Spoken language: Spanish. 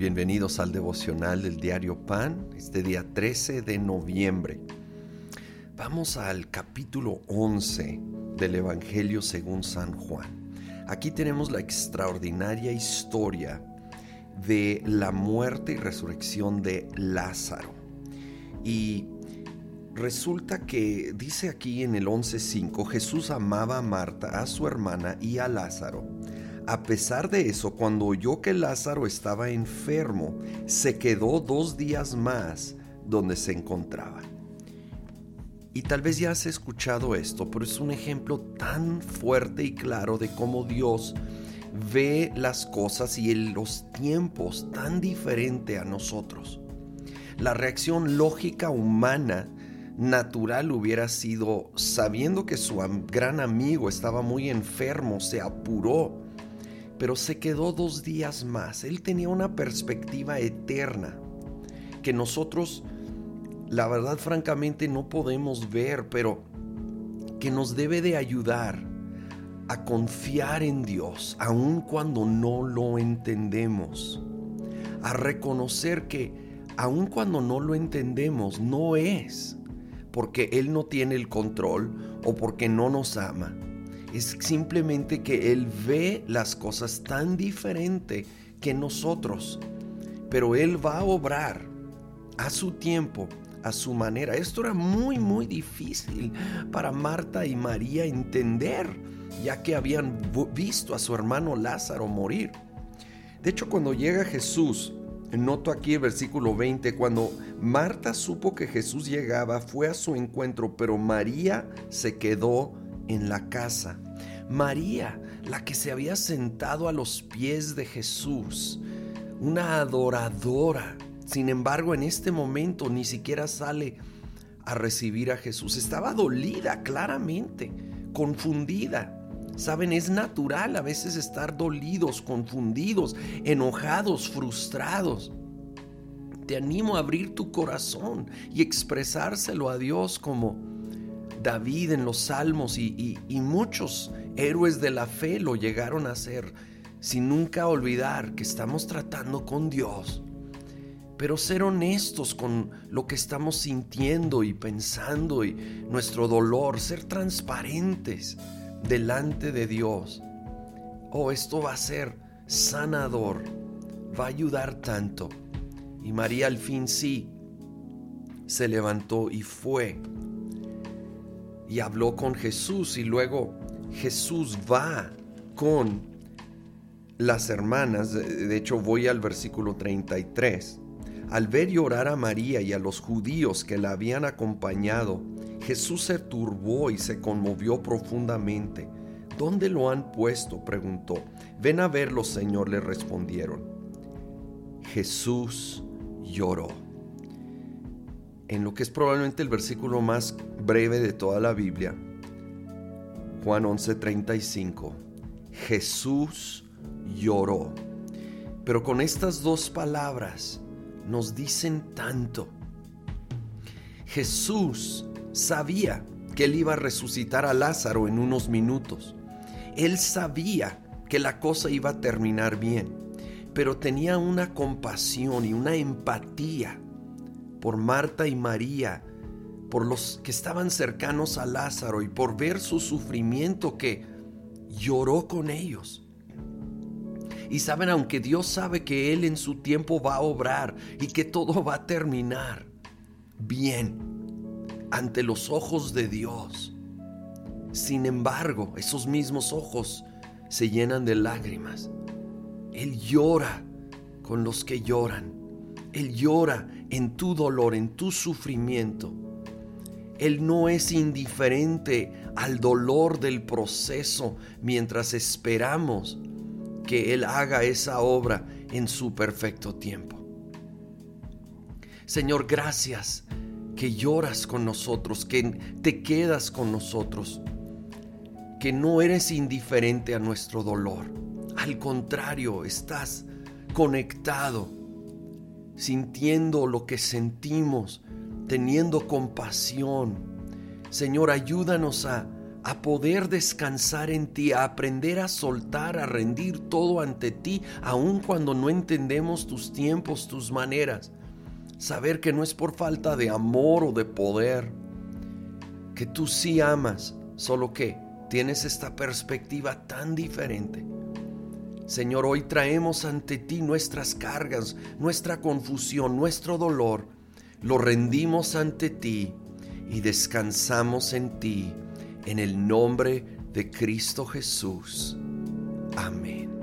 Bienvenidos al devocional del diario Pan, este día 13 de noviembre. Vamos al capítulo 11 del Evangelio según San Juan. Aquí tenemos la extraordinaria historia de la muerte y resurrección de Lázaro. Y resulta que dice aquí en el 11.5, Jesús amaba a Marta, a su hermana y a Lázaro. A pesar de eso, cuando oyó que Lázaro estaba enfermo, se quedó dos días más donde se encontraba. Y tal vez ya has escuchado esto, pero es un ejemplo tan fuerte y claro de cómo Dios ve las cosas y los tiempos tan diferente a nosotros. La reacción lógica humana natural hubiera sido, sabiendo que su gran amigo estaba muy enfermo, se apuró pero se quedó dos días más. Él tenía una perspectiva eterna que nosotros, la verdad francamente, no podemos ver, pero que nos debe de ayudar a confiar en Dios, aun cuando no lo entendemos, a reconocer que aun cuando no lo entendemos, no es porque Él no tiene el control o porque no nos ama es simplemente que Él ve las cosas tan diferente que nosotros. Pero Él va a obrar a su tiempo, a su manera. Esto era muy, muy difícil para Marta y María entender, ya que habían visto a su hermano Lázaro morir. De hecho, cuando llega Jesús, noto aquí el versículo 20, cuando Marta supo que Jesús llegaba, fue a su encuentro, pero María se quedó en la casa. María, la que se había sentado a los pies de Jesús, una adoradora. Sin embargo, en este momento ni siquiera sale a recibir a Jesús. Estaba dolida claramente, confundida. Saben, es natural a veces estar dolidos, confundidos, enojados, frustrados. Te animo a abrir tu corazón y expresárselo a Dios como David en los salmos y, muchos héroes de la fe lo llegaron a hacer sin nunca olvidar que estamos tratando con Dios. Pero ser honestos con lo que estamos sintiendo y pensando y nuestro dolor, ser transparentes delante de Dios. Oh, esto va a ser sanador, va a ayudar tanto. Y María al fin sí se levantó y fue y habló con Jesús y luego Jesús va con las hermanas, de hecho voy al versículo 33. Al ver llorar a María y a los judíos que la habían acompañado, Jesús se turbó y se conmovió profundamente. ¿Dónde lo han puesto? preguntó. Ven a verlo, Señor, le respondieron. Jesús lloró en lo que es probablemente el versículo más breve de toda la Biblia, Juan 11:35, Jesús lloró. Pero con estas dos palabras nos dicen tanto. Jesús sabía que él iba a resucitar a Lázaro en unos minutos. Él sabía que la cosa iba a terminar bien, pero tenía una compasión y una empatía por Marta y María, por los que estaban cercanos a Lázaro y por ver su sufrimiento que lloró con ellos. Y saben, aunque Dios sabe que Él en su tiempo va a obrar y que todo va a terminar bien ante los ojos de Dios, sin embargo, esos mismos ojos se llenan de lágrimas. Él llora con los que lloran. Él llora en tu dolor, en tu sufrimiento. Él no es indiferente al dolor del proceso mientras esperamos que Él haga esa obra en su perfecto tiempo. Señor, gracias que lloras con nosotros, que te quedas con nosotros, que no eres indiferente a nuestro dolor. Al contrario, estás conectado sintiendo lo que sentimos, teniendo compasión. Señor, ayúdanos a, a poder descansar en ti, a aprender a soltar, a rendir todo ante ti, aun cuando no entendemos tus tiempos, tus maneras. Saber que no es por falta de amor o de poder, que tú sí amas, solo que tienes esta perspectiva tan diferente. Señor, hoy traemos ante ti nuestras cargas, nuestra confusión, nuestro dolor. Lo rendimos ante ti y descansamos en ti en el nombre de Cristo Jesús. Amén.